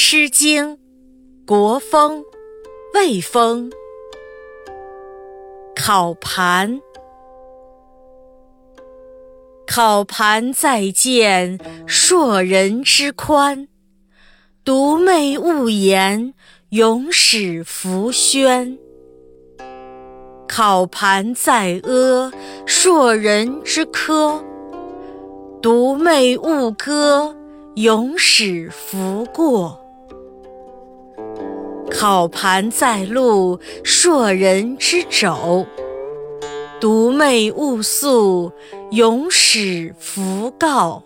诗经·国风·魏风·考盘。考盘在见硕人之宽，独寐勿言，永始弗轩。考盘在阿，硕人之科，独寐勿歌，永始弗过。草盘在路，硕人之肘，独寐勿诉，永始弗告。